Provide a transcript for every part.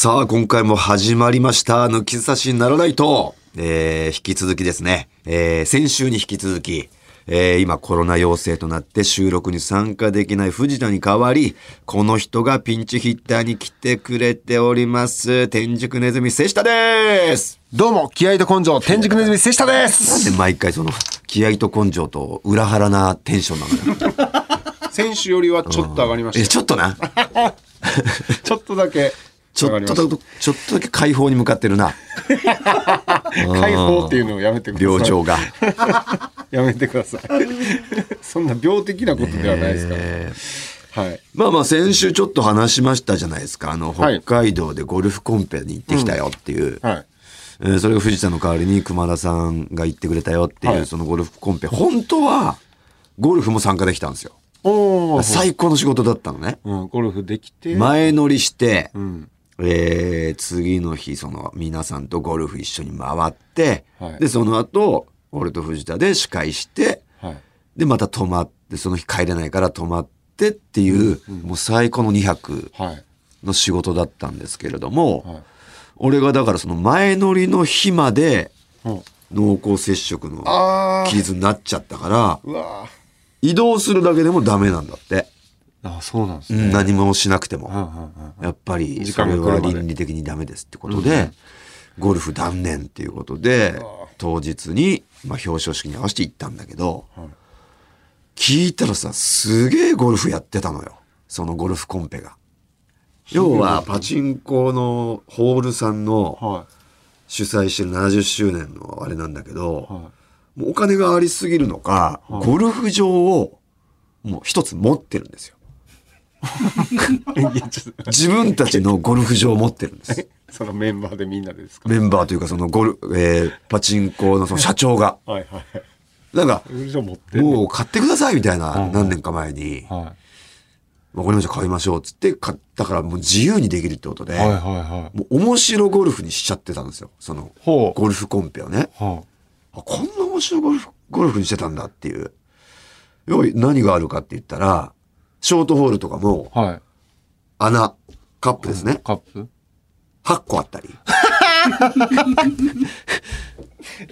さあ、今回も始まりました。抜き差しならないと、えー、引き続きですね、えー、先週に引き続き、えー、今コロナ陽性となって収録に参加できない藤田に代わり、この人がピンチヒッターに来てくれております。天竺ネズミ瀬下です。どうも、気合と根性、天竺ネズミ瀬下です。で、毎回その、気合と根性と裏腹なテンションなのよ。先週よりはちょっと上がりまえ、しちょっとな。た。ちょっとだけちょっとちょっとだけ解放に向かってるな。た。解放っていうのをやめてください。病状が。やめてください。そんな病的なことではないですから。えーはい。まあまあ先週ちょっと話しましたじゃないですか。あの、はい北海道でゴルフコンペに行ってきたよっていう。はい。えーそれが藤田の代わりに熊田さんが言ってくれたよっていう、はいそのゴルフコンペ。本当は、ゴルフも参加できたんですよ。最高の仕事だったのね。うん、ゴルフできて。前乗りして、うん。えー次の日、その皆さんとゴルフ一緒に回って、はいで、その後、俺と藤田で司会して、はい。で、また泊まって、その日帰れないから泊まってっていう、もう最高の2泊はい。の仕事だったんですけれども、はい。俺がだからその前乗りの日までうん濃厚接触の。傷になっちゃったから、移動するだけでもダメなんだって。ーあ、そうなんですね。うん何もしなくても。やっぱり時それは倫理的にダメですってことで、ゴルフ断念っていうことで、当日に、まあ、表彰式に合わせて行ったんだけど、はい聞いたらさ、すげえゴルフやってたのよ。そのゴルフコンペが。要は、パチンコのホールさんのは主催してる70周年のあれなんだけど、い。はもうお金がありすぎるのか、ゴルフ場をもう一つ持ってるんですよ。自分たちのゴルフ場を持ってるんです。そのメンバーでみんなでですか？メンバーというかそのゴル、えーパチンコのその社長が。はいはい。なんか、もう買ってくださいみたいな、うん何年か前に、はわかりました、買いましょうっつって買ったからもう自由にできるってことで、い。はいはいはい。もう面白ゴルフにしちゃってたんですよ。その。ゴルフコンペをね。はあこんな面白いゴルフ、ゴルフにしてたんだっていう。要は何があるかって言ったら、ショートホールとかもい。はい。穴、カップですね。カップ？8個あったり。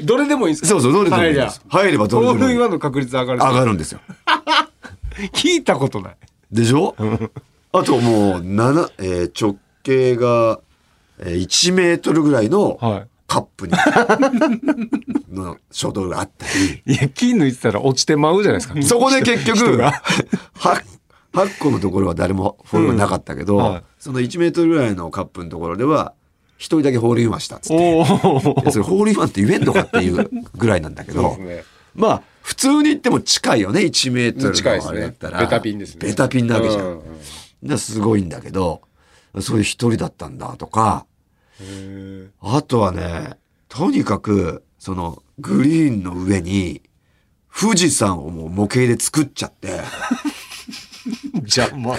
どれでもいいんですか？そうそう、どれでもいいです。入ればどれホールでもいい。インワンの確率上がる。上がるんですよ。聞いたことない。でしょ？あともう、七えー直径が、えー1メートルぐらいのはカップに、のショートホールがあったり、い。いや、金抜いてたら落ちてまうじゃないですか。そこで結局、人がは8個のところは誰もホールインなかったけど、うんはいその1メートルぐらいのカップのところでは、一人だけホールインワンしたっつって。それホールインワンって言えんのかっていうぐらいなんだけど、ね。まあ、普通に言っても近いよね、1メートルのあれだったら。ベタピンですねベタピンなわけじゃん。うんすごいんだけど、そういう一人だったんだとか、へあとはね、とにかく、その、グリーンの上に、富士山をもう模型で作っちゃって、ーじゃあ、まあ。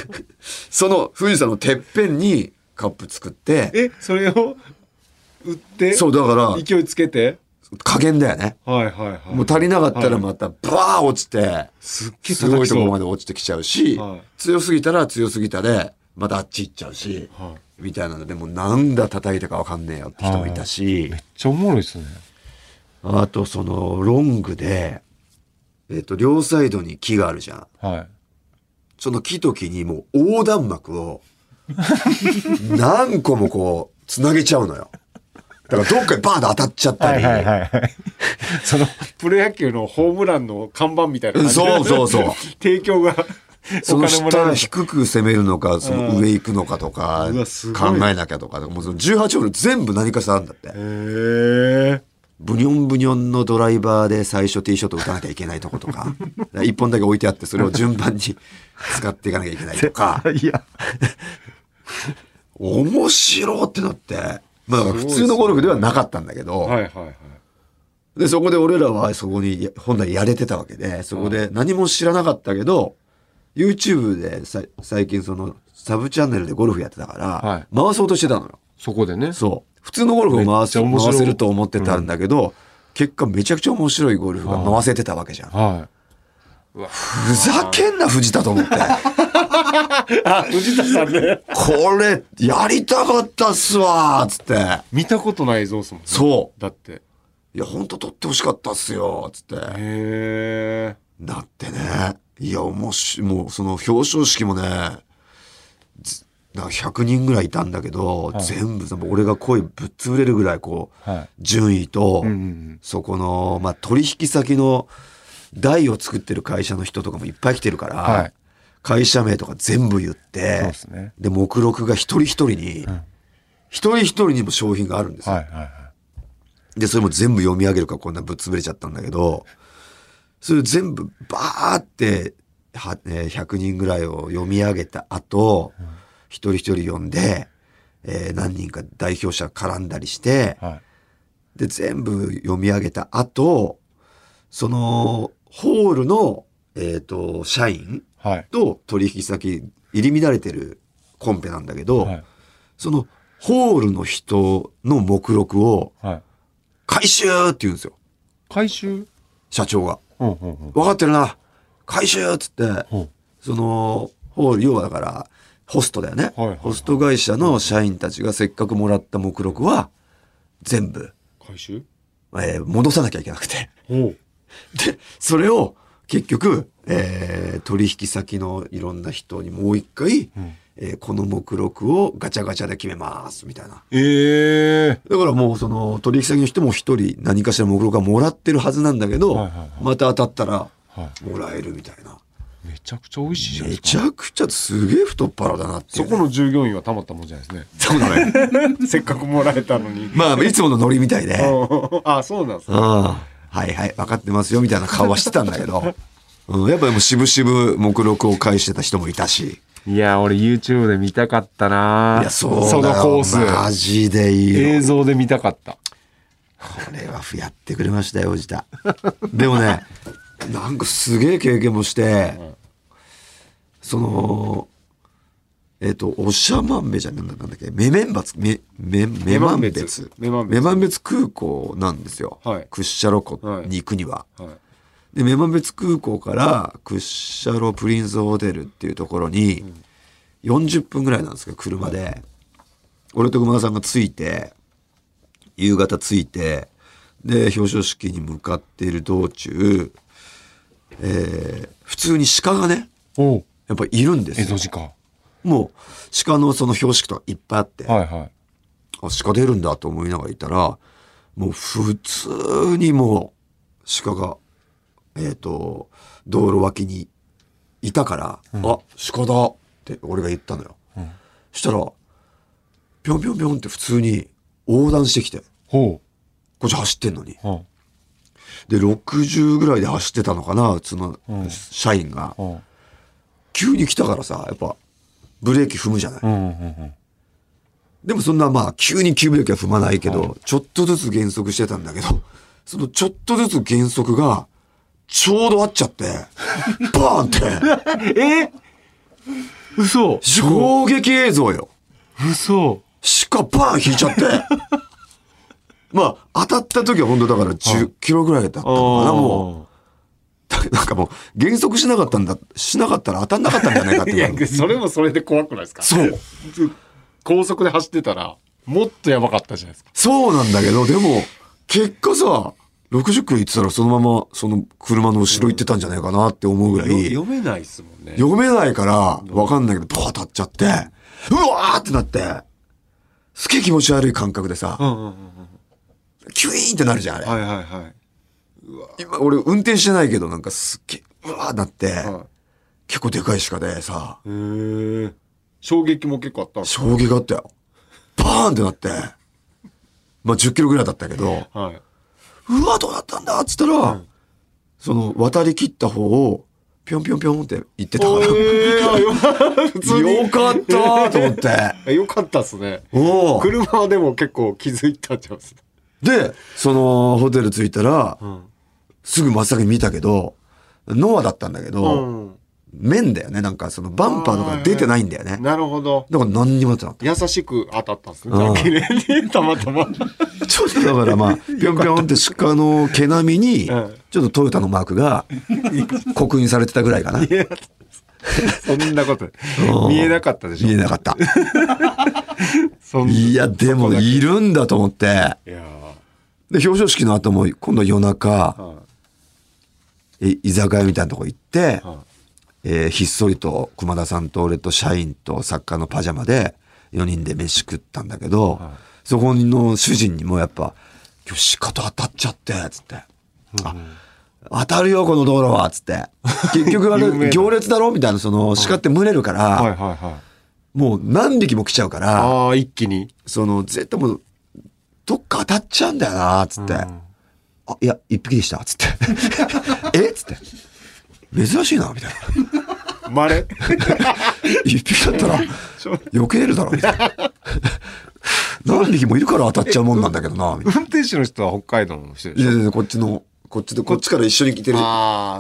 その富士山のてっぺんにカップ作って、え、それを売って、そう、だから、勢いつけて？加減だよね。はいはいはい。もう足りなかったらまた、バー落ちて、すっげえすごいところまで。で落ちてきちゃうし、はい強すぎたら強すぎたで、またあっち行っちゃうし、はみたいなので、もうなんだ叩いたかわかんねえよって人もいたし、めっちゃおもろいっすね。あとそのロングで、えっ、と、両サイドに木があるじゃん。はい。その木と木にもう横断幕を何個もこう、つなげちゃうのよ。だからどっかにバーンと当たっちゃったり。はいはい。その、プロ野球のホームランの看板みたいな感じでそうそうそう。提供が、その下低く攻めるのか、その上行くのかとか考えなきゃとか、もうその18ホール全部何かしらあるんだって。へえ。ブニョンブニョンのドライバーで最初ティーショット打たなきゃいけないとことか、一本だけ置いてあってそれを順番に使っていかなきゃいけないとか、いや。面白ってなって、まあ普通のゴルフではなかったんだけど、はいはいはい。で、そこで俺らはそこに本来やれてたわけで、そこで何も知らなかったけど、YouTube でさ最近そのサブチャンネルでゴルフやってたから、はい回そうとしてたのよ。そこでね。そう。普通のゴルフをめ回す回せると思ってたんだけど、結果めちゃくちゃ面白いゴルフが回せてたわけじゃん。はふざけんな藤田と思って。あ、藤田さんね。これ、やりたかったっすわーっつって。見たことない映像っすもんね。そう。だって。いや、ほんと撮ってほしかったっすよ、つって。へえ。なってね。いや、もし、もうその表彰式もね、ずなんか100人ぐらいいたんだけど、い全部、俺が声ぶっ潰れるぐらい、こう、はい。順位と、うんうんそこの、まあ、取引先の台を作ってる会社の人とかもいっぱい来てるから、はい会社名とか全部言って、ねで、目録が一人一人に、ん一人一人にも商品があるんですよ。はいはいはい。で、それも全部読み上げるからこんなぶっ潰れちゃったんだけど、それ全部バーって、はえー100人ぐらいを読み上げた後、一人一人読んで、えー何人か代表者絡んだりして、はい。で、全部読み上げた後、その、ホールの、えっ、と、社員はい。と取引先、入り乱れてるコンペなんだけど、はい。その、ホールの人の目録を、はい。回収って言うんですよ。回収？社長が。分かってるな。回収っつって、うんその、ホール、要はだから、ホストだよね。はいはいホスト会社の社員たちがせっかくもらった目録は、全部、回収？えー戻さなきゃいけなくて。で、それを結局、えー取引先のいろんな人にもう一回、んえーこの目録をガチャガチャで決めます、みたいな。ええだからもうその取引先の人も一人何かしら目録がもらってるはずなんだけど、はいはいはいまた当たったらはもらえるみたいな。めちゃくちゃ美味しいじゃないめですか。ちゃくちゃすげえ太っ腹だなっていね、そうこの従業員はたまったもんじゃないですね。そうだね。せっかくもらえたのに。まあ、いつものノリみたいで。あ、そうなんですね。うん。はいはい、分かってますよみたいな顔はしてたんだけど、うん、やっぱでも渋々目録を返してた人もいたし。いや、俺 YouTube で見たかったないや、そうだよそのコース。マジでいいよ。映像で見たかった。これはやってくれましたよ、おじた。でもね、なんかすげえ経験もして、その、えっ、と、おしゃまんべじゃねえなんだっけ、メメンバツ、メ、メ、メマンベツ。メマンベツメマンベツ空港なんですよ。はいクッシャロ湖に行くには。はい。で、メマンベツ空港からクッシャロプリンスホテルっていうところに、40分ぐらいなんですけど、車で。俺と熊田さんが着いて、夕方着いて、で、表彰式に向かっている道中、えー普通に鹿がね、やっぱいるんですよ。もう、鹿のその標識とかいっぱいあって、はいはい。あ、鹿出るんだと思いながらいたら、もう普通にもう鹿が、えっ、と、道路脇にいたから、あ、鹿だって俺が言ったのよ。んそしたら、ぴょんぴょんぴょんって普通に横断してきて、ほこっち走ってんのに。で、60ぐらいで走ってたのかな、うちのうん社員が。急に来たからさ、やっぱ、ブレーキ踏むじゃない。あ。うんうんうん。でもそんなまあ、急に急ブレーキは踏まないけど、ちょっとずつ減速してたんだけど、そのちょっとずつ減速が、ちょうど合っちゃって、バーンって、え？嘘衝撃映像よ。嘘鹿バーン引いちゃって。まあ、当たった時は本当だから10キロぐらいだったのかな、もう。だ なんかもう、減速しなかったんだ、しなかったら当たんなかったんじゃないかっていや、それもそれで怖くないですか？そう。高速で走ってたら、もっとやばかったじゃないですか。そうなんだけど、でも、結果さ、60キロ行ってたらそのままその車の後ろ行ってたんじゃないかなって思うぐらい、読めないっすもんね。読めないからわかんないけど、バーッ当たっちゃって、うわーってなって、すげえ気持ち悪い感覚でさう、んうんうんキュイーンってなるじゃん、あれ。うん。はいはいはい。今、俺運転してないけど、なんかすっげえ、うわーなって、は結構でかい鹿でさ、い。へえ。衝撃も結構あったんですか衝撃があったよ。バーンってなって、まあ10キロぐらいだったけど、はい。うわ、どうなったんだっつったら、その渡り切った方を、ぴょんぴょんぴょんって言ってたから、えー、よ普通に。よかったと思って。よかったっすね。おう車はでも結構気づいたんちゃいます？で、そのホテル着いたら、んすぐ真っ先に見たけど、ノアだったんだけど、ん。面だよね。なんかそのバンパーとか出てないんだよね。なるほど。だから何にもなってなかっ優しく当たったんですうんね。綺麗に、たまたま。た。ちょっとだからまあ、ぴょんぴょんって鹿の毛並みに、うんちょっとトヨタのマークが刻印されてたぐらいかな。そんなこと見えなかったでしょ見えなかった。いや、でも、いるんだと思って。で、表彰式の後も、今度夜中、居酒屋みたいなとこ行って、はえーひっそりと熊田さんと俺と社員と作家のパジャマで4人で飯食ったんだけど、そこの主人にもやっぱ「今日シカと当たっちゃって」つって「あ当たるよこの道路は」つって。結局あれ 行列だろ？みたいなその鹿って群れるから、はいはいはい。もう何匹も来ちゃうからああ一気に。その絶対もうどっか当たっちゃうんだよなつって。あ、いや、一匹でした、つって。え？つって。珍しいな、みたいな。まれ 一匹だったら、避けれるだろ、みたいな。何匹もいるから当たっちゃうもんなんだけどな、みたい運転手の人は北海道の人でな。いしょやいやこっちの、こっちで、こっちから一緒に来てる、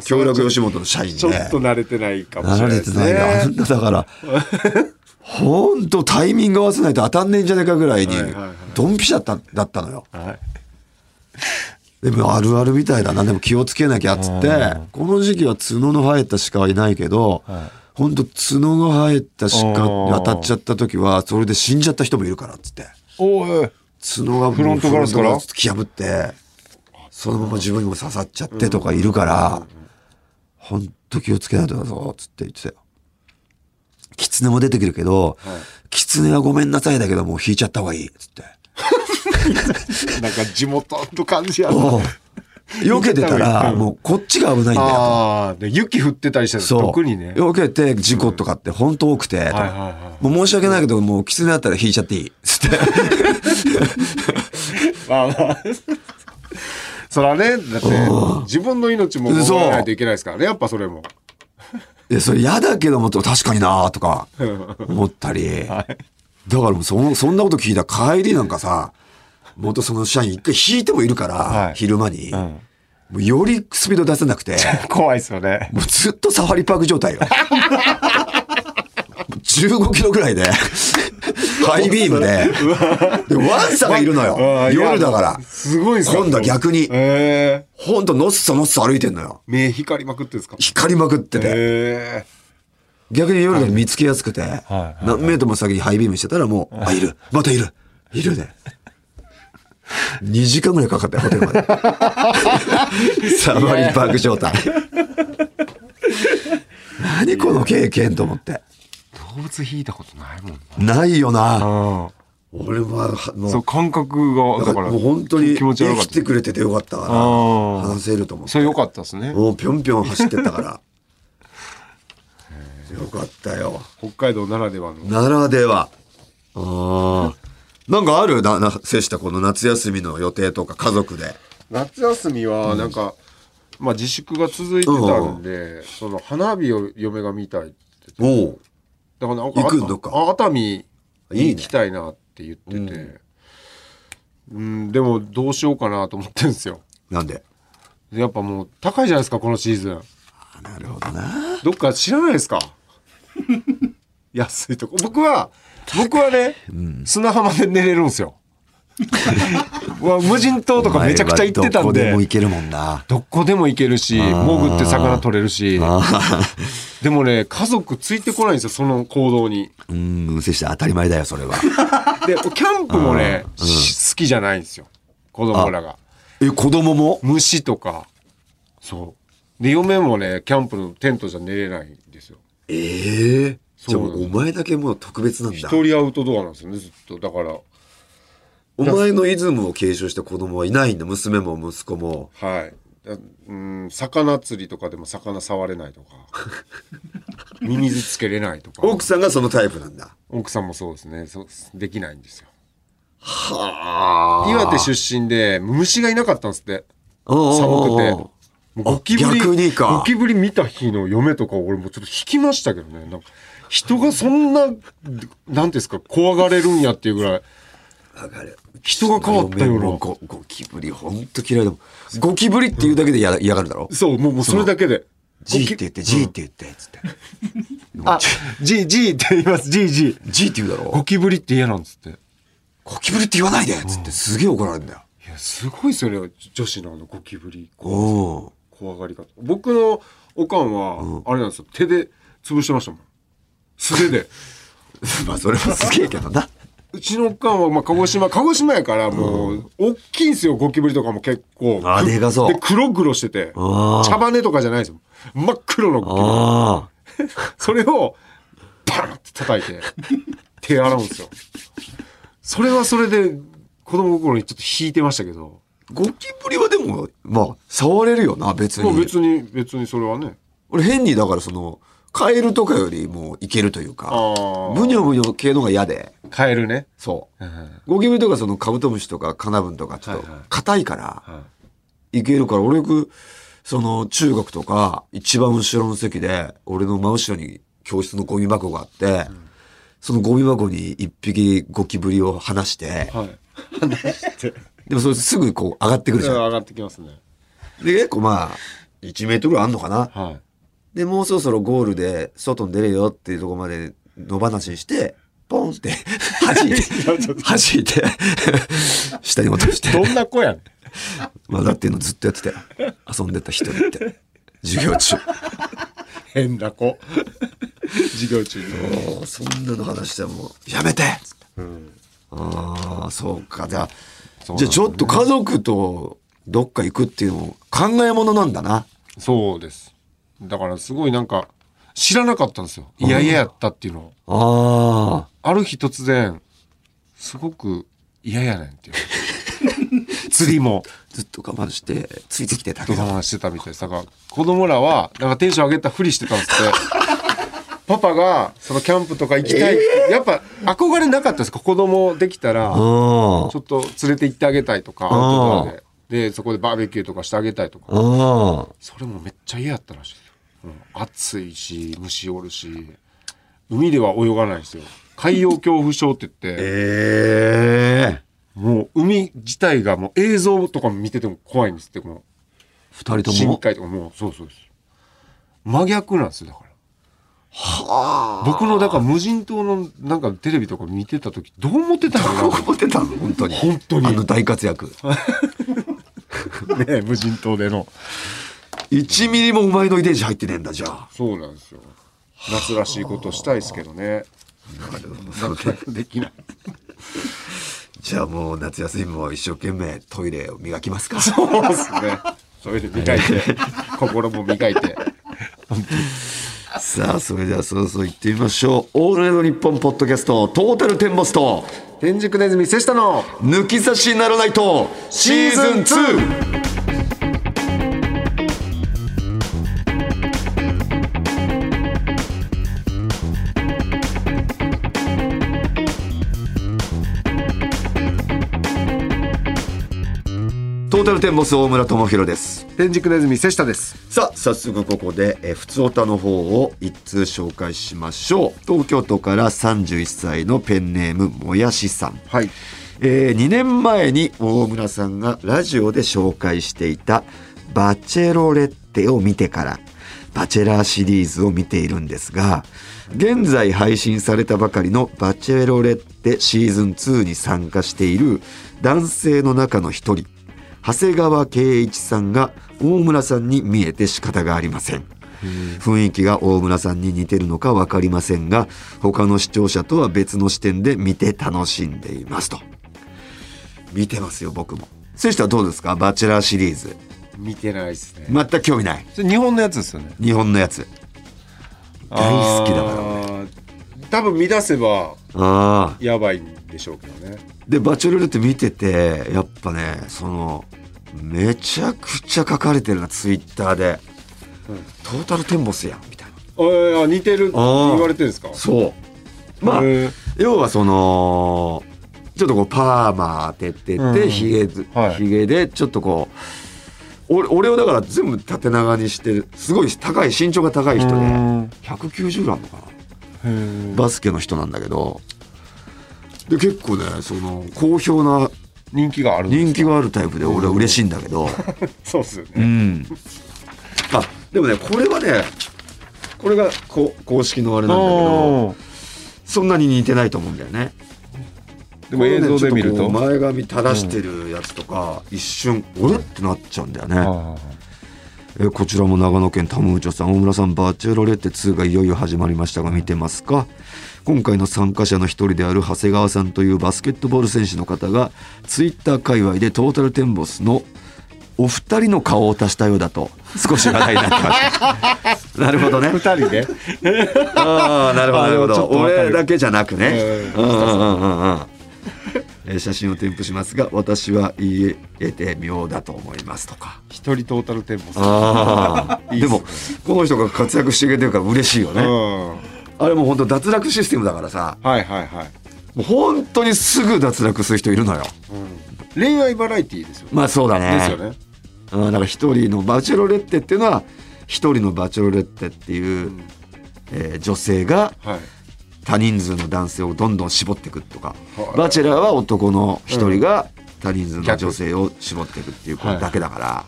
協力吉本の社員で。ちょっと慣れてないかもしれ慣れないですてないな。あんねなだから、ほんとタイミング合わせないと当たんねえんじゃねえかぐらいにドンピシャだっただったのよ。はいでもあるあるみたいだな。でも気をつけなきゃっつって、この時期は角の生えた鹿はいないけど、ほんと角の生えた鹿に当たっちゃった時は、それで死んじゃった人もいるからっつって。角がフロントガラスから？突き破って、そのまま自分にも刺さっちゃってとかいるから、ほんと気をつけないとだぞ、つって言ってたよ。狐も出てくるけど、狐はごめんなさいだけどもう引いちゃった方がいい、つって。なんか地元の感じやな。避けてたら、もうこっちが危ないんだよと。ああで雪降ってたりしたらそう。特にね。避けて事故とかって本当多くて、とかはいはいはい。もう申し訳ないけど、もう狐だったら引いちゃっていい。つって。まあまあ。そらねだって自分の命も守らないといけないですからねやっぱそれも。いや、それ嫌だけども、確かになとか思ったり。だからその、そんなこと聞いたら帰りなんかさ、元その社員一回引いてもいるから、はい。昼間に、ん。もうよりスピード出せなくて、怖いですよね。もうずっとサファリパーク状態よ。15キロぐらいで、ハイビームで、で、ワンサがいるのよ。夜だから。すごい今度は逆に、ええほんとのっそのっそ歩いてんのよ。目光りまくってんですか？光りまくってて。え逆に夜見つけやすくて、はい何メートルも先にハイビームしてたらもう、あ、いる。またいる。いるね。2時間ぐらいかかったよ、ホテルまで。サファリパーク状態。何この経験と思って。動物引いたことないもんなないよな。うん俺は、もうそう感覚がだからもう本当に気持ち悪か生きてくれててよかったから、話せると思って。それ良かったですねもうぴょんぴょん走ってったから。よ。かったよ。北海道ならではの。ならでは。ああ。なんかある？な、な、瀬下この夏休みの予定とか家族で。夏休みはなんか、まあ自粛が続いてたんで、その花火を嫁が見たいって言っておお。だからなんか行くんどっか。あ熱海いいにね。行きたいなって言ってて。うん。でもどうしようかなと思ってるんですよ。なんで？でやっぱもう高いじゃないですかこのシーズン。なるほどな。どっか知らないですか？安いとこ。僕は僕はね、砂浜で寝れるんですよ。無人島とかめちゃくちゃ行ってたんお前はどこででも行けるもんな。どこでも行けるし潜って魚取れるし。でもね家族ついてこないんですよその行動に。うん、瀬下当たり前だよ、それは。でキャンプもね、し好きじゃないんですよ。子供らが。え、子供も？虫とか。そう。で嫁もねキャンプのテントじゃ寝れないんですよええじゃあお前だけもう特別なんだ一。人アウトドアなんですよねずっとだからお前のイズムを継承した子供はいないんだ。娘も息子も。はいだうん魚釣りとかでも魚触れないとか ミミズつけれないとか奥さんがそのタイプなんだ。奥さんもそうですねそうできないんですよはあ。岩手出身で虫がいなかったんですって寒くてゴキブリ逆にか。ゴキブリ見た日の嫁とか俺もちょっと引きましたけどね。なんか人がそんななんですか怖がれるんやっていうぐらい。わかる。人が変わったような。ゴゴキブリほんと嫌いだもん。ゴキブリっていうだけで嫌嫌がるだろ？そうもうもうそれだけで。ジーって言って、ジーって言って、つって。あ G G って言います。G G ジー。って言うだろ？ゴキブリって嫌なんですって。ゴキブリって言わないでつってすげえ怒られるんだよ。いやすごいですよね女子のあのゴキブリ。おお怖がり方僕のおかんはあれなんですよ手で潰してましたもん。素手で。まあそれはすげえけどな。うちのおかんは、まあ、鹿児島、鹿児島やから、もう、大きいんですよ、ゴキブリとかも結構。あでかそうで、黒々してて。茶羽とかじゃないですよ。真っ黒のゴキブリ。あ それを、パンって叩いて、手洗うんですよ。それはそれで、子供心にちょっと引いてましたけど、あ。ゴキブリはでも、まあ、触れるよな、別に。もう別に、別にそれはね。俺変に、だからその、カエルとかよりもいけるというか、あブニョブニョ系のが嫌で、カエルね。そう。はゴキブリとかそのカブトムシとかカナブンとかちょっと硬いから、いいけるから、俺よく、その中学とか一番後ろの席で、俺の真後ろに教室のゴミ箱があって、そのゴミ箱に一匹ゴキブリを離して、はい。話して。でもそれすぐこう上がってくるじゃん。上がってきますね。で、結構まあ、1メートルぐらいあんのかな？はい。で、もうそろそろゴールで外に出れよっていうところまで野放しにして、ポンって 弾いて、弾いて、下に落として。どんな子やねん。まあだっていうのずっとやってたよ。遊んでた人って。授業中。変な子。授業中に。そんなの話したらもう、やめてつってああ、そうか。じゃあ、じゃあちょっと家族とどっか行くっていうのも考えものなんだな。そうです。だからすごいなんか、知らなかったんですよ。いやいややったっていうのを。ああ。ある日突然、すごく嫌やねんっていう。釣りもずっと我慢して、ついてきてたけど。我慢してたみたいです。だから子供らは、なんかテンション上げたふりしてたんですって。パパが、そのキャンプとか行きたい。やっぱ憧れなかったですか？子供できたら、ち。ょっと連れて行ってあげたいとか、アウトドアあで。で、そこでバーベキューとかしてあげたいとか。それもめっちゃ嫌やったらしいですよ。うん暑いし、虫おるし、海では泳がないんですよ。海洋恐怖症って言って、ええもう海自体がもう映像とか見てても怖いんですって、この二人と深も。海とかもう、そうそうです。真逆なんですよ、だから。はあ。僕の、だから無人島のなんかテレビとか見てた時、どう思ってたの？か思ってたの？本当に。本当にあの大活躍。な。ね無人島での。1ミリもお前の遺伝子入ってねえんだ、じゃあ。そうなんですよ。夏らしいことしたいですけどね。できない。じゃあもう夏休みも一生懸命トイレを磨きますか。そうですね。それで磨いて、心も磨いて。さあ、それではそろそろ行ってみましょう。オールナイトニッポンポッドキャスト、トータルテンボスと、天竺ネズミ瀬下の抜き差しならないと、シーズン 2! トータルテンボス大村智弘です。天竺ネズミ瀬下です。さあ早速ここでえーふつおたの方を一通紹介しましょう東京都から31歳のペンネームもやしさん、はい。え2年前に大村さんがラジオで紹介していた「バチェロレッテ」を見てから「バチェラー」シリーズを見ているんですが現在配信されたばかりの「バチェロレッテ」シーズン2に参加している男性の中の一人長谷川圭一さんが大村さんに見えて仕方がありません。雰囲気が大村さんに似てるのか分かりませんが他の視聴者とは別の視点で見て楽しんでいますと。見てますよ僕も。選手はどうですか？バチェラーシリーズ。見てないですね。全く興味ない。それ日本のやつですよね。日本のやつ。大好きだからら。多分見出せばああやばいんでしょうけどね。でバチェロレッテ見ててやっぱねそのめちゃくちゃ書かれてるなツイッターで、トータルテンボスやんみたいな。ああ似てるって言われてるんですか？そう。まあ要はそのちょっとこうパーマ当ててうん。てひげはい。ひげでちょっとこう俺俺をだから全部縦長にしてる。すごい高い身長が高い人でうん。190ぐらいあるのかなバスケの人なんだけどで結構ねその好評な人気がある人気があるタイプで俺は嬉しいんだけど そうですようね。んあでもねこれはねこれがこ公式のあれなんだけどそんなに似てないと思うんだよねでも映像で見ると。前髪垂らしてるやつとか、一瞬「俺?」ってなっちゃうんだよね、あえーこちらも長野県タムーチョさん大村さんバチェロレッテ2がいよいよ始まりましたが見てますか？今回の参加者の一人である長谷川さんというバスケットボール選手の方がツイッター界隈でトータルテンボスのお二人の顔を足したようだと少し話題になってました なるほどね。二人ね。ああなるほどなるほど。俺だけじゃなくね。ううんうんうんうんうんえー写真を添付しますが私は言えて妙だと思いますとか一人トータルテンボス。ああいいっですもこの人が活躍してくれてるから嬉しいようん。ねはあれもう本当脱落システムだからさいはいはい。もう本当にすぐ脱落する人いるのようん恋愛バラエティーですよね。まあそうだねですよね。うんだから一人のバチェロレッテっていうのは一人のバチェロレッテっていう、んえー女性がはい。多人数の男性をどんどん絞っていくとか、はい。バチェラーは男の一人が多人数の女性を絞っていくっていうことだけだか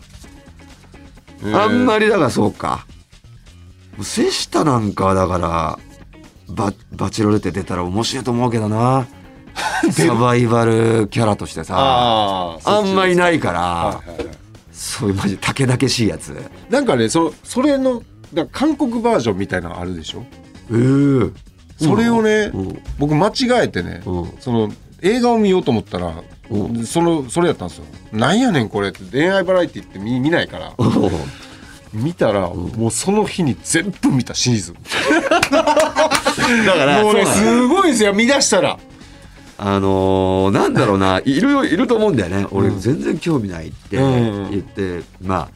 ら、あんまり。りだからそうか。瀬下なんかはだからババチェロレッテ出たら面白いと思うけどな。サバイバルキャラとしてさあんまいい。ないから、はいはいはい。そういうマジ竹々しいやつ。なんかね、そそれの韓国バージョンみたいなのあるでしょ？えーそれをね、うん。僕間違えてね、うん。その映画を見ようと思ったら、うそのそれやったんですよ。なんやねんこれって恋愛バラエティって見見ないから。見たら、もうその日に全部見たシーズ。ン。だからもうねすごいですよ見出したら。あのーなんだろうな。いるよいると思うんだよね。俺うん。全然興味ないってうん言って、まあた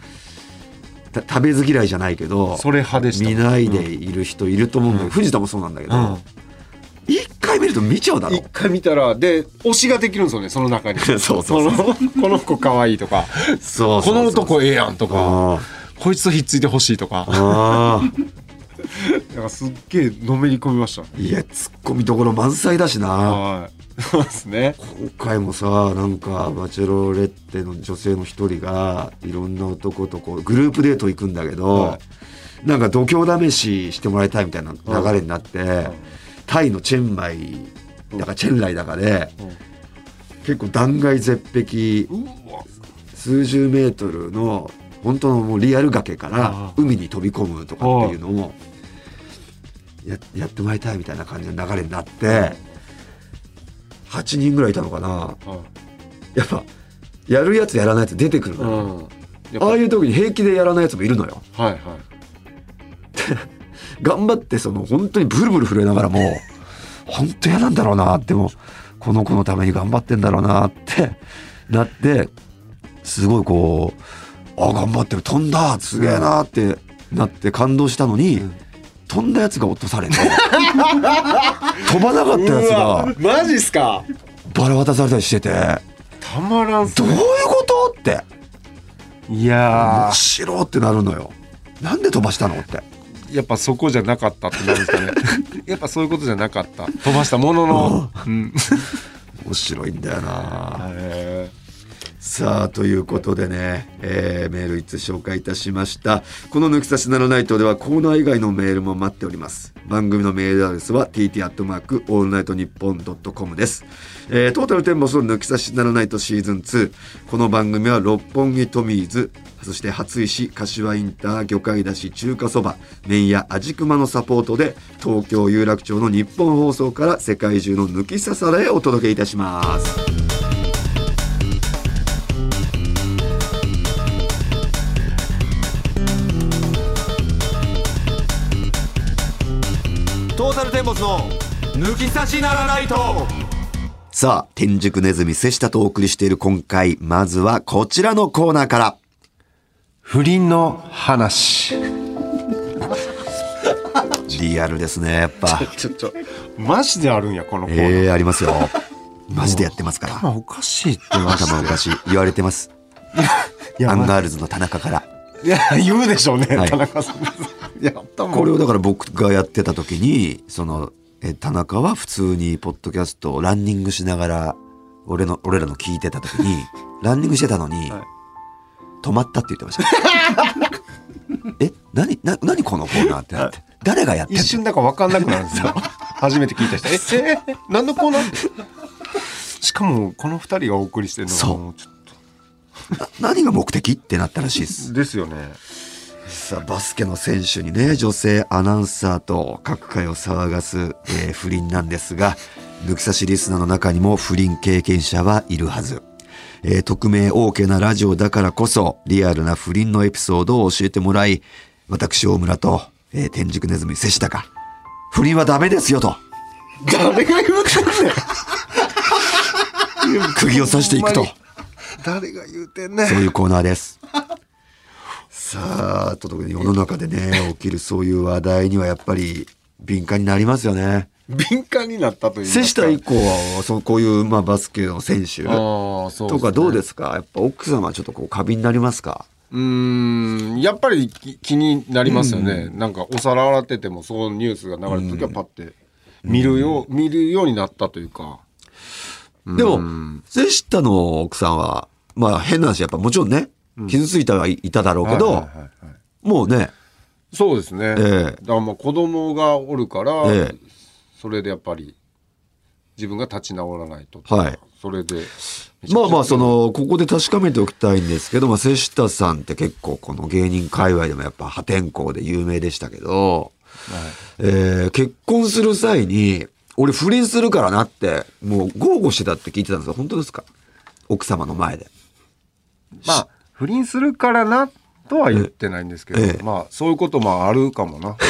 食べず嫌いじゃないけどそれ派でした。見ないでいる人いると思うんだけど、藤田もそうなんだけど、うん。一回見ると見ちゃうだろ？一回見たらで推しができるんですよねその中に。そうそうそう。この この子可愛いとか。そうこの男ええやんとか。あこいつとひっついてほしいとか。すっげえのめり込みましたいやツッコミどころ満載だしな。はいそうですね。今回もさなんかバチェロレッテの女性の一人がいろんな男とこうグループデート行くんだけど、はなんか度胸試ししてもらいたいみたいな流れになって、タイのチェンマイだかチェンライだかで、結構断崖絶壁数十メートルの本当のもうリアル崖からあ。海に飛び込むとかっていうのをややってもらいたいみたいな感じの流れになって8人ぐらいいたのかな。はいやっぱやるやつやらないやつ出てくるのよ、うん。ああいう時に平気でやらないやつもいるのよ。はいはい。頑張ってその本当にブルブル震えながらも本当嫌なんだろうなってもうこの子のために頑張ってんだろうなってなってすごいこうあ頑張ってる飛んだすげえなってなって感動したのに、飛んだやつが落とされて 飛ばなかったやつがマジっすか？バラ渡されたりしててたまらんっすどういうねこと？って。いや面白ってなるのよ。なんで飛ばしたの？って。ーやっぱそこじゃなかったってなるんですかね。やっぱそういうことじゃなかった。飛ばしたものの。うん。面白いんだよな。へさあということでね、えーメールいつ紹介いたしました。この「抜き差しならないと」ではコーナー以外のメールも待っております。番組のメールアドレスは tt アットマークオールナイトニッポンドットコムです、えートータルテンボスの抜き差しならないとシーズン2この番組は六本木トミーズそして初石柏インター魚介だし中華そば麺屋味熊のサポートで東京有楽町の日本放送から世界中の抜き差されをお届けいたします。ータルテンボスの抜き差しならないとさあ、天竺ネズミ瀬下とお送りしている今回、まずはこちらのコーナーから。不倫の話リアルですね、やっぱ。ちょちょマジであるんやこのコーナー、ええありますよ。マジでやってますから。頭おかしいって頭おかしい。言われてます。いやアンガールズの田中から。いや言うでしょうね、はい田中さんいや頭これをだから僕がやってた時に、その、え田中は普通にポッドキャストをランニングしながら、俺の、俺らの聞いてた時に、ランニングしてたのに、はい。止まったって言ってました。え、何、な、何このコーナーってなって。誰がやって一瞬だから分かんなくなるんですよ。初めて聞いた人。ええ何のコーナー？しかもこの二人がお送りしてるのがそう。何が目的？ってなったらしいです。とですよねさあバスケの選手にね女性アナウンサーと各界を騒がす、えー不倫なんですが抜き差しリスナーの中にも不倫経験者はいるはず、えー匿名 OK なラジオだからこそリアルな不倫のエピソードを教えてもらい私大村と、えー天竺ネズミ瀬下が不倫はダメですよと。誰が言うてんねん。釘を刺していくと。誰が言うてんねん。そういうコーナーです。さあ、と特に世の中でね、起きるそういう話題にはやっぱり敏感になりますよね。敏感になったという瀬下以降は、そのこういう、まあ、バスケの選手。とかどうですすか？やっぱ奥様はちょっとこう過敏になりますか？ねうーんやっぱり気気になりますよね、なんかお皿洗っててもそのニュースが流れた時はパッて見るよう、見るようになったというか。でも、瀬下の奥さんは、まあ変な話、やっぱもちろんね、傷ついたはいただろうけど、はいはいはいはい。もうね、そうですね、ええ。だからまあ子供がおるから、ええ。それでやっぱり自分が立ち直らないとはい。それでまあまあ、その、ここで確かめておきたいんですけど、まあ、瀬下さんって結構この芸人界隈でもやっぱ破天荒で有名でしたけど、えー結婚する際に、俺不倫するからなって、もう豪語してたって聞いてたんですよ。本当ですか？奥様の前で。まあ不倫するからなとは言ってないんですけど、ええ。まあそういうこともあるかもな。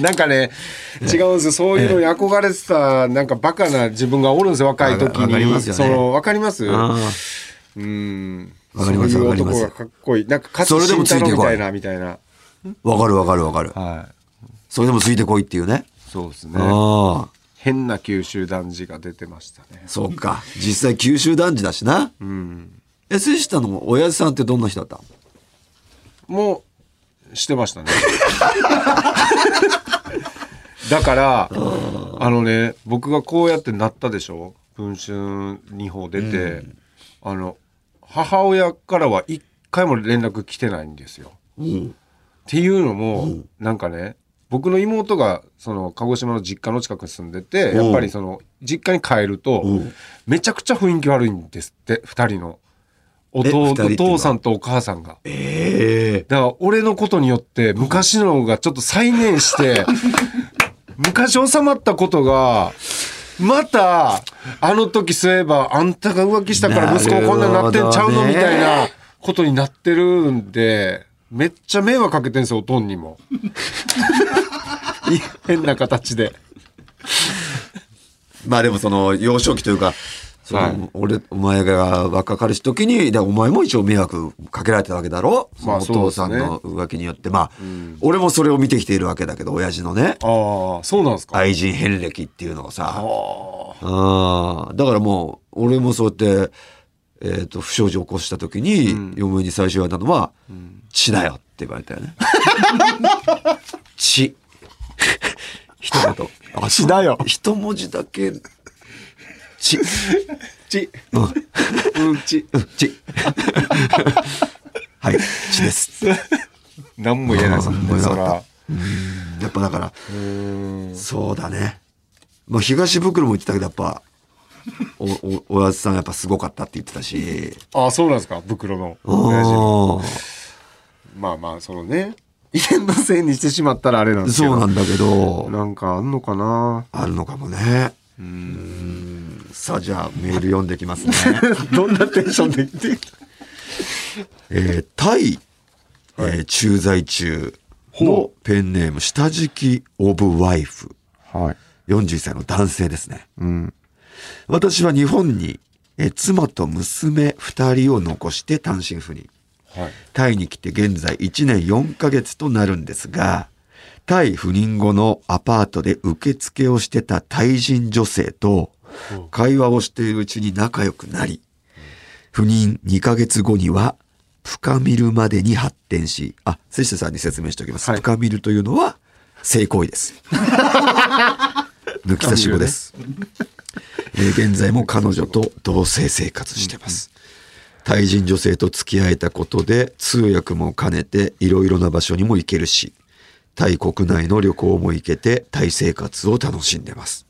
なんかね違うんですよ。そういうのに憧れてたなんかバカな自分がおるんですよ若い時に。わかりますよね。そのわかります？あうん。わかりますそういうわかります。男がかっこいい。なんかそ勝つ慎太郎みたいなみたいな。あ、わかるわかるわかる。はい。それでもついてこいっていうね。そうですね。ああ、変な九州男児が出てましたねそうか。実際九州男児だしな。うんえ、瀬下の親父さんってどんな人だった？もうしてましたね だからあのね僕がこうやってなったでしょ？文春2報出て、あの母親からは一回も連絡来てないんですよ。うん。っていうのも、なんかね僕の妹がその鹿児島の実家の近くに住んでてやっぱりその実家に帰るとうん。めちゃくちゃ雰囲気悪いんですって2人の。おお父さんとお母さんが。ええだから俺のことによって昔のがちょっと再燃して 昔収まったことがまたあの時そういえばあんたが浮気したから息子こんなになってんちゃうの？みたいなことになってるんでめっちゃ迷惑かけてんすよおとんにも。い 変な形で。まあでもその幼少期というか、そのはい俺、お前が若かりし時に、だからお前も一応迷惑かけられてたわけだろ？まあお父さんの浮気によって。まあ、俺もそれを見てきているわけだけど、親父のね、ああそうなんですか、愛人遍歴っていうのをさ。あ。ああ。だからもう、俺もそうやって、えっ、と、不祥事を起こした時に、嫁に最初言われたのは、血だよって言われたよね。血。一言。あ血だよ一文字だけ、血。ちうん、うんちうん、血。はい、血です。何も言えないですもんねそらやっぱだから、うーんそうだね。まあ、東袋も言ってたけど、やっぱ、お、お、おやつさんやっぱすごかったって言ってたし。ああそうなんですか？袋の親父のああ。まあまあそのね遺伝のせいにしてしまったらあれなんですけどそうなんだけど、なんかあんのかな？あるのかもね。うん。さあ、じゃあメール読んできますね。どんなテンションで言ってえータイ、えー駐在中のペンネーム、下敷きオブワイフ。はい41歳の男性ですね。うん私は日本に、えー妻と娘2人を残して単身赴任。はいタイに来て現在1年4ヶ月となるんですが、タイ赴任後のアパートで受付をしてたタイ人女性と会話をしているうちに仲良くなり、赴任2ヶ月後には深見るまでに発展し、あ、瀬下さんに説明しておきます。はい深見るというのは性行為です。抜き差し語です。えー現在も彼女と同棲生活してます。タイ人女性と付き合えたことで通訳も兼ねていろいろな場所にも行けるし、タイ国内の旅行も行けてタイ生活を楽しんでます。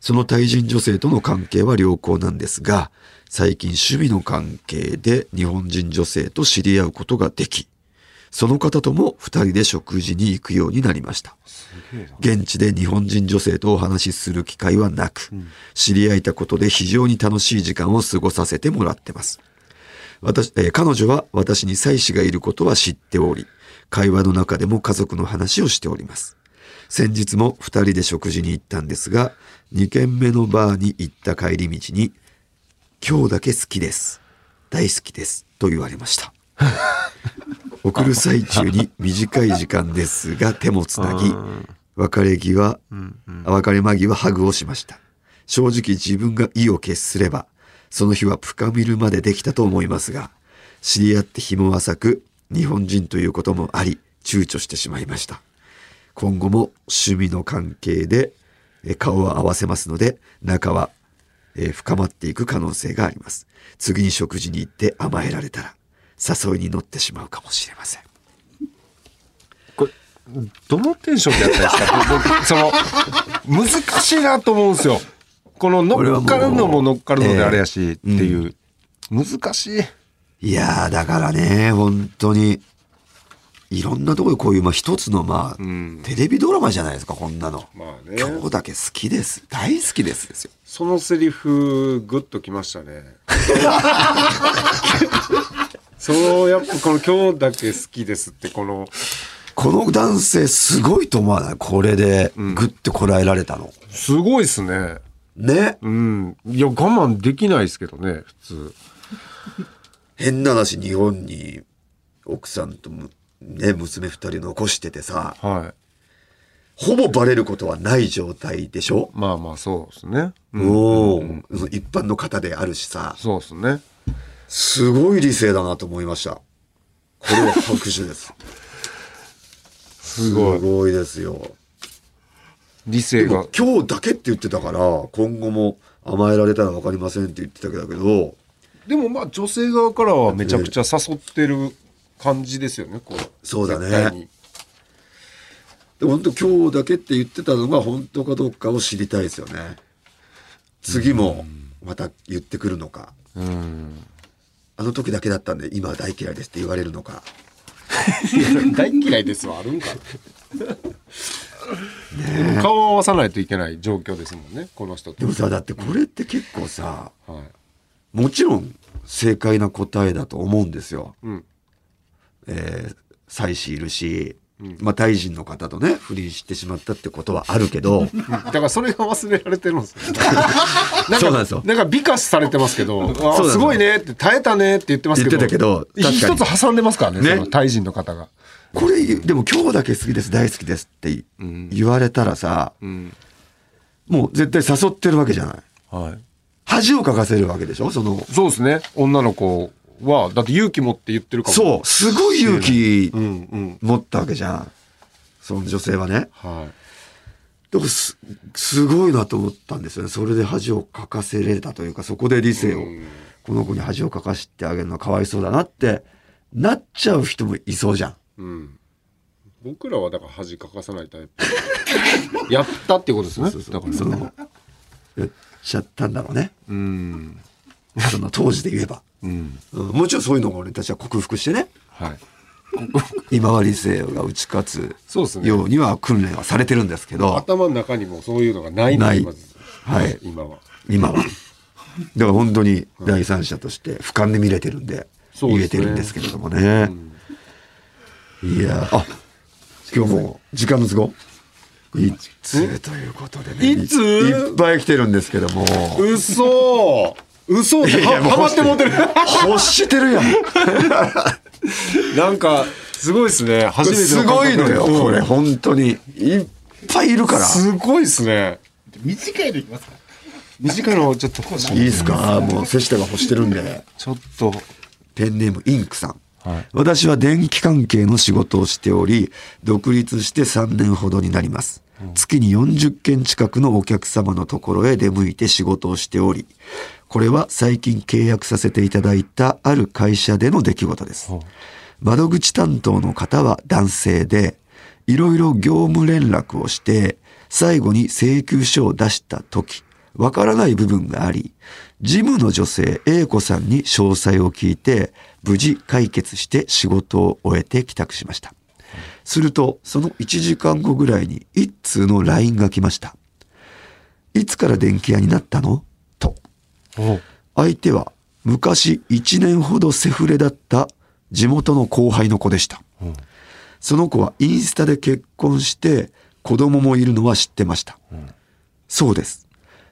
その対人女性との関係は良好なんですが、最近趣味の関係で日本人女性と知り合うことができ、その方とも二人で食事に行くようになりました。現地で日本人女性とお話しする機会はなく、知り合えたことで非常に楽しい時間を過ごさせてもらってます。私、えー彼女は私に妻子がいることは知っており、会話の中でも家族の話をしております。先日も二人で食事に行ったんですが、二軒目のバーに行った帰り道に、今日だけ好きです。大好きです。と言われました。送る最中に短い時間ですが手もつなぎ、別れ際、別れ間際ハグをしました。正直自分が意を決すれば、その日は深みるまでできたと思いますが、知り合って日も浅く、日本人ということもあり、躊躇してしまいました。今後も趣味の関係でえ顔を合わせますので、仲はえー深まっていく可能性があります。次に食事に行って甘えられたら、誘いに乗ってしまうかもしれません。これどのテンションでやったんですか？僕その難しいなと思うんですよこの乗っかるのも乗っかるのであれやしっていう、難しいいやー、だからね、本当に、いろんなところでこういう、まあ一つの、まあ、んテレビドラマじゃないですか、こんなの。まあね今日だけ好きです。大好きですですよ。そのセリフグッときましたね そうやっぱこの「今日だけ好きです」ってこの。この男性すごいと思わない？これで、ぐってこらえられたの。すごいですね。ね？うん。いや我慢できないですけどね普通。変な話、日本に奥さんとむ、ね、娘二人残しててさ、はい。ほぼバレることはない状態でしょ、まあまあそうですね、うん。おー。その一般の方であるしさ、そうですねすごい理性だなと思いました。これは拍手です。すごいすごいですよ。で理性がも今日だけって言ってたから、今後も甘えられたら分かりませんって言ってたけど、でもまあ女性側からはめちゃくちゃ誘ってる感じですよねこうそうだねで本当今日だけって言ってたのが本当かどうかを知りたいですよね。次もまた言ってくるのか、うんあの時だけだったんで今は大嫌いですって言われるのか。大嫌いですはあるんかでも顔を合わさないといけない状況ですもんねこの人とでもさ、だってこれって結構さ、はいもちろん正解な答えだと思うんですよ。うんえー、妻子いるし、まあ、タイ人の方とね、不倫してしまったってことはあるけど、だからそれが忘れられてるんですよ。なんかそうなんですよなんか美化されてますけど、すごいねって耐えたねって言ってますけど、言ってたけど一つ挟んでますからね、ねそのタイ人の方が。これ、でも今日だけ好きです、大好きですって言われたらさ、うん。もう絶対誘ってるわけじゃない。はい。恥をかかせるわけでしょその、そうですね。女の子は、だって勇気持って言ってるかも。そう、すごい勇気。持ったわけじゃん。その女性はね。はい。でもす、すごいなと思ったんですよね。それで恥をかかせれたというか、そこで理性を、この子に恥をかかしてあげるのはかわいそうだなって、なっちゃう人もいそうじゃん。うん。僕らはだから恥かかさないタイプ。やったっていうことですね。だからその、やっちゃったんだろうね。うん。その当時で言えば。うん。うんもちろんそういうのを俺たちは克服してね、はい。今は理性が打ち勝つようには訓練はされてるんですけど、頭の中にもそういうのがないのないはい今は。今は。だから本当に第三者として俯瞰で見れてるんで、言えそうですねてるんですけれどもね。いやあ、今日も時間の都合？一通ということでね。いいっぱい来てるんですけども。嘘嘘っていやいやもうははまってもうてる。欲してるやん。なんか、すごいですね。初めてすの感覚ごいのよ、うんこれ。本当に。いっぱいいるから。すごいですね。短いのいきますか短いのちょっとい。いいですか？もう瀬下が欲してるんで。ちょっと。ペンネームインクさん。はい私は電気関係の仕事をしており、独立して3年ほどになります。月に40件近くのお客様のところへ出向いて仕事をしており、これは最近契約させていただいたある会社での出来事です。窓口担当の方は男性で、いろいろ業務連絡をして、最後に請求書を出した時、わからない部分があり、事務の女性 A 子さんに詳細を聞いて、無事解決して仕事を終えて帰宅しました。すると、その1時間後ぐらいに一通の LINE が来ました。いつから電気屋になったの？と。相手は昔1年ほどセフレだった地元の後輩の子でした。その子はインスタで結婚して子供もいるのは知ってました。そうです。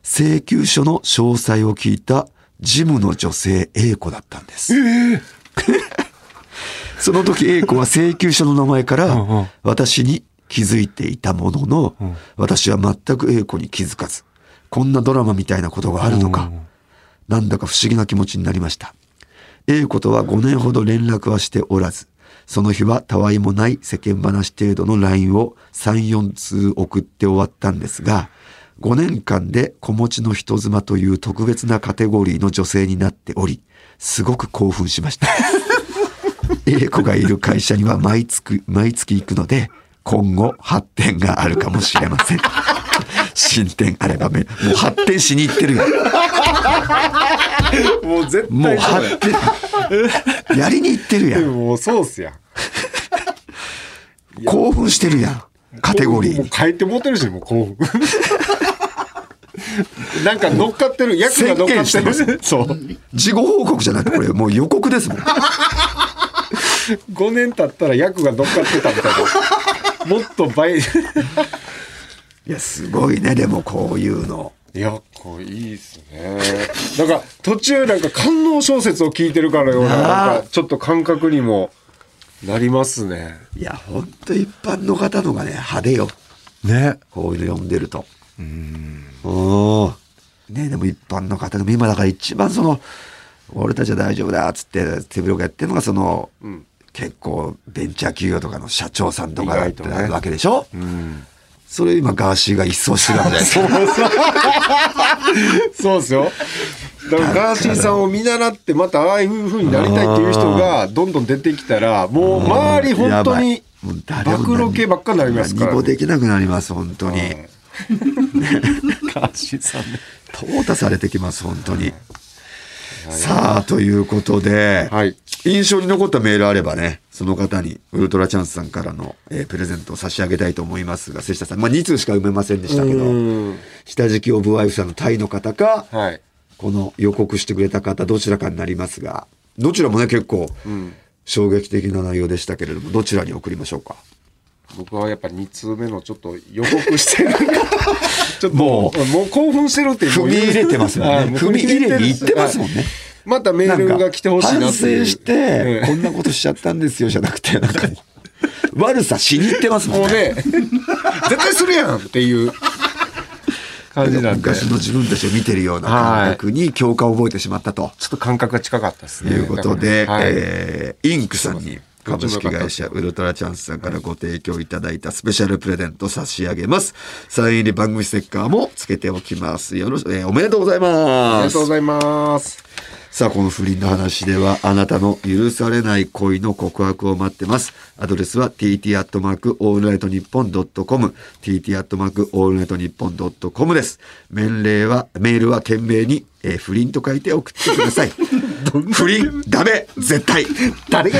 請求書の詳細を聞いたジムの女性 A 子だったんです。その時 A 子は請求書の名前から私に気づいていたものの、私は全く A 子に気づかず、こんなドラマみたいなことがあるのか、なんだか不思議な気持ちになりました。A 子とは5年ほど連絡はしておらず、その日はたわいもない世間話程度の LINE を3、4通送って終わったんですが、5年間で子持ちの人妻という特別なカテゴリーの女性になっており、すごく興奮しました。A 子がいる会社には毎月、毎月行くので、今後発展があるかもしれません。進展あればめ、もう発展しに行ってるよ。もう絶対もう発展、やりに行ってるややん。もうそうっすやん。興奮してるやん。カテゴリーに。もう書いて持てるし、もう興奮。なんか乗っかってる、役が乗っかってる。そう。事後報告じゃなくて、これもう予告ですもん。5年経ったら役が乗っかってたみたいな。もっと倍。いいや、すごいね、でもこういうの。や、これいいっすね。なんか途中なんか官能小説を聞いてるかのような、なんかちょっと感覚にもなりますね。いや、ほんと一般の方のがね、派手よ。ね。こういうの読んでると。うん。ねでも一般の方でも今だから一番その、俺たちは大丈夫だっつって手広くやってるのがその、ん結構ベンチャー企業とかの社長さんとかだってるわけでしょ、うん。それ今ガーシーが一掃してるわけじゃないですか。そうですよ。だからガーシーさんを見習ってまたああいう風になりたいっていう人がどんどん出てきたらもう周り本当に暴露系ばっかになりますから、何もできなくなります、本当に。ガーシーさんね。淘汰されてきます、本当に。さあ、ということで、はい。印象に残ったメールあればね、その方にウルトラチャンスさんからの、えープレゼントを差し上げたいと思いますが、瀬下さん、まあ2通しか埋めませんでしたけど、うん下敷きオブワイフさんのタイの方か、はい。この予告してくれた方、どちらかになりますが、どちらもね、結構、衝撃的な内容でしたけれども、どちらに送りましょうか？僕はやっぱ2通目のちょっと予告してる。ちょっとももうもう興奮してるって踏み入れてますもんね。踏み入れに行ってますもんねはい。またメールが来てほしいな反っていう。省して、ええ。こんなことしちゃったんですよ、じゃなくて、なんか 悪さしに行ってますもんね。もうね絶対するやんっていう。感じなんで。昔の自分たちを見てるような感覚に共感を覚えてしまったと。ちょっと感覚が近かったですね。いうことで、はい。えーインクさんに株式会社ウルトラチャンスさんからご提供いただいたスペシャルプレゼント差し上げます。サイン入り番組ステッカーもつけておきます。よろし、えーおめでとうございあますりがとうご。ざいます。さあ、この不倫の話では、あなたの許されない恋の告白を待ってます。アドレスは tt アットマークオールナイトニッポンドットコム、tt アットマークオールナイトニッポンドットコムです。メールは、メールは懸命に、えー不倫と書いて送ってください。不倫、ダメ、絶対。誰が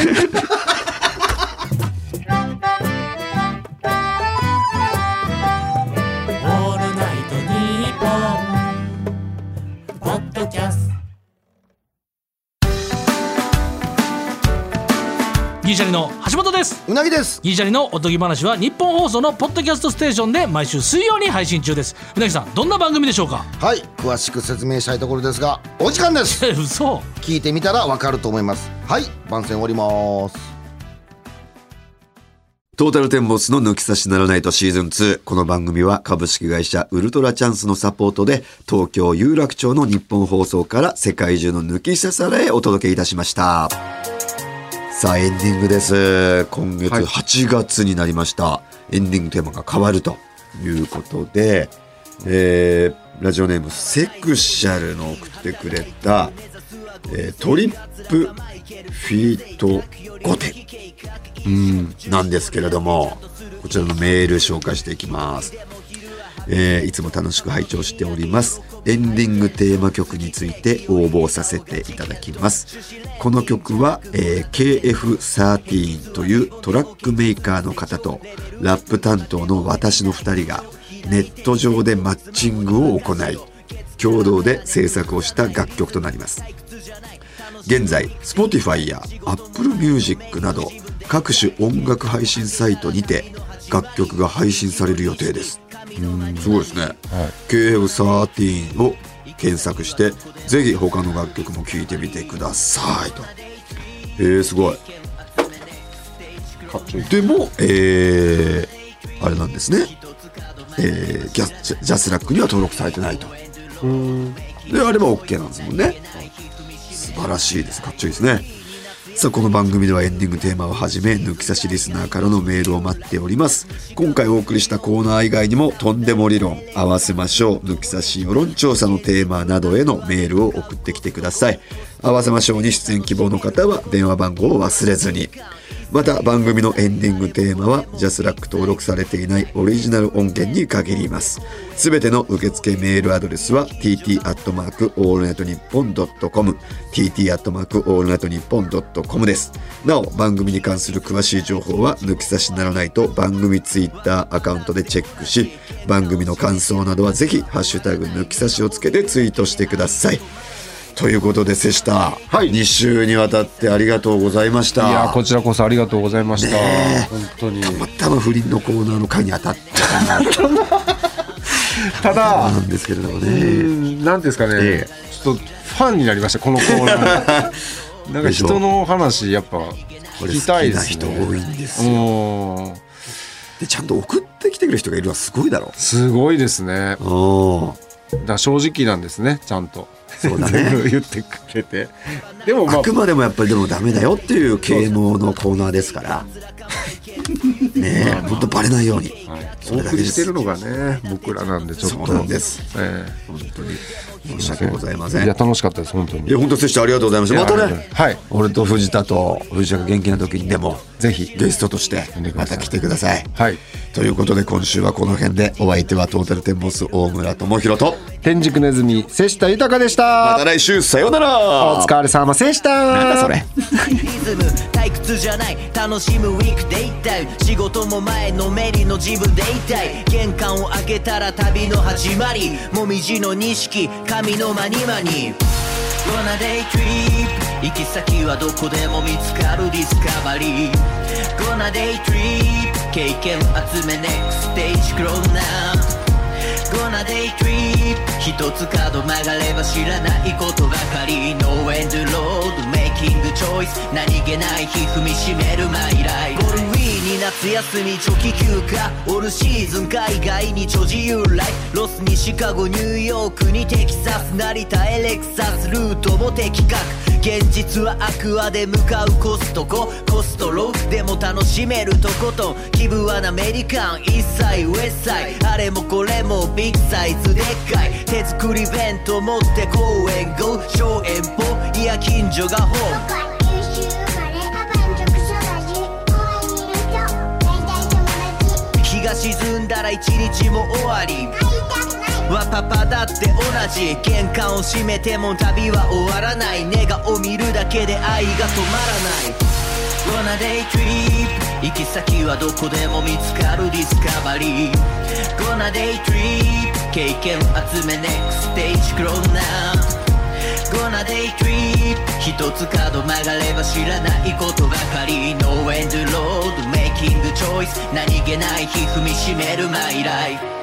シャリの橋本です。うなぎです。ギリシャリのおとぎ話は日本放送のポッドキャストステーションで毎週水曜に配信中です。うなぎさんどんな番組でしょうか？はい詳しく説明したいところですがお時間ですえ嘘。聞いてみたらわかると思います。はい番宣終わります。トータルテンボスの抜き差しならないとシーズン2。この番組は株式会社ウルトラチャンスのサポートで東京有楽町の日本放送から世界中の抜き差されお届けいたしました。さあ、エンディングです。今月はい8月になりました。エンディングテーマが変わるということで、えー、ラジオネームセクシャルの送ってくれた、えートリップフィート5点。うん、なんですけれども、こちらのメール紹介していきます。えーいつも楽しく拝聴しております。エンディングテーマ曲について応募させていただきます。この曲は、えー KF13 というトラックメーカーの方とラップ担当の私の2人がネット上でマッチングを行い共同で制作をした楽曲となります。現在 Spotify や Apple Music など各種音楽配信サイトにて楽曲が配信される予定です。すごいですね、KF13 を検索してぜひ他の楽曲も聴いてみてくださいと。えー、すごい。でもえー、あれなんですね。えー、ジャジャスラックには登録されてないと。であれば OK なんですもんね。素晴らしいです。かっちょいいですねさあこの番組ではエンディングテーマをはじめ抜き差しリスナーからのメールを待っております。今回お送りしたコーナー以外にもとんでも理論合わせましょう抜き差し世論調査のテーマなどへのメールを送ってきてください。合わせましょうに出演希望の方は電話番号を忘れずに。また番組のエンディングテーマはジャスラック登録されていないオリジナル音源に限ります。すべての受付メールアドレスは tt アットマークオールナイトニッポンドットコム tt アットマークオールナイトニッポンドットコムです。なお番組に関する詳しい情報は抜き差しならないと番組ツイッターアカウントでチェックし番組の感想などはぜひハッシュタグ抜き差しをつけてツイートしてください。ということで瀬下、はい。2週にわたってありがとうございました。いやこちらこそありがとうございました、本当に。たまたま不倫のコーナーの回に当たったな。ただなんですけれどもうねんなんていうんですかね、えちょっとファンになりましたこのコーナー。なんか人の話やっぱ聞きたいですね人多いんですようん。でちゃんと送ってきてくる人がいるのはすごいだろすごいですね。だ正直なんですねちゃんとそうだね。全部言ってくれて。でもまああくまでもやっぱりでもダメだよっていう啓蒙のコーナーですから。ねえほんとバレないようにお送りしてるのがね僕らなんでちょっと。そうなんです。え本当に。申し訳ございません。えいや楽しかったです本当に。いや本当拙者ありがとうございましたまたね。はい。俺と藤田と藤田が元気な時にでもぜひ。ゲストとしてまた来てください。はい。ということで今週はこの辺でお相手はトータルテンボス大村智広と天竺ネズミ瀬下豊でした。また来週さようなら。お疲れ様でした。なんだそれ。リズム退屈じゃない。楽しむウィークデイタイム。仕事も前のめりの自分でいたい玄関を開けたら旅の始まりもみじの錦神のまにまに Wanna day trip 行き先はどこでも見つかるディスカバリー Gonna day trip 経験集め NEXT stage grown up Gonna day trip 一つ角曲がれば知らないことばかり。No end road making choice 何気ない日踏みしめるマイライフ。ゴールウィーに夏休み長期休暇。オールシーズン海外に超自由来ロスにシカゴニューヨークにテキサス。成田エレクサス。ルートも的確。現実はアクアで向かうコストココストロでも楽しめるとことん気分はアメリカン一切ウエストサイあれもこれもビッグサイズでっかい手作り弁当持って公園 GO 小遠方いや近所がホーム日が沈んだら一日も終わり。はパパだって同じ玄関を閉めても旅は終わらない。ネガを見るだけで愛が止まらない。Gonna day trip 行き先はどこでも見つかるディスカバリー。Gonna day trip 経験集め next stage grow now Gonna day trip 一つ角曲がれば知らないことばかり。No end road making choice 何気ない日踏みしめるマイライフ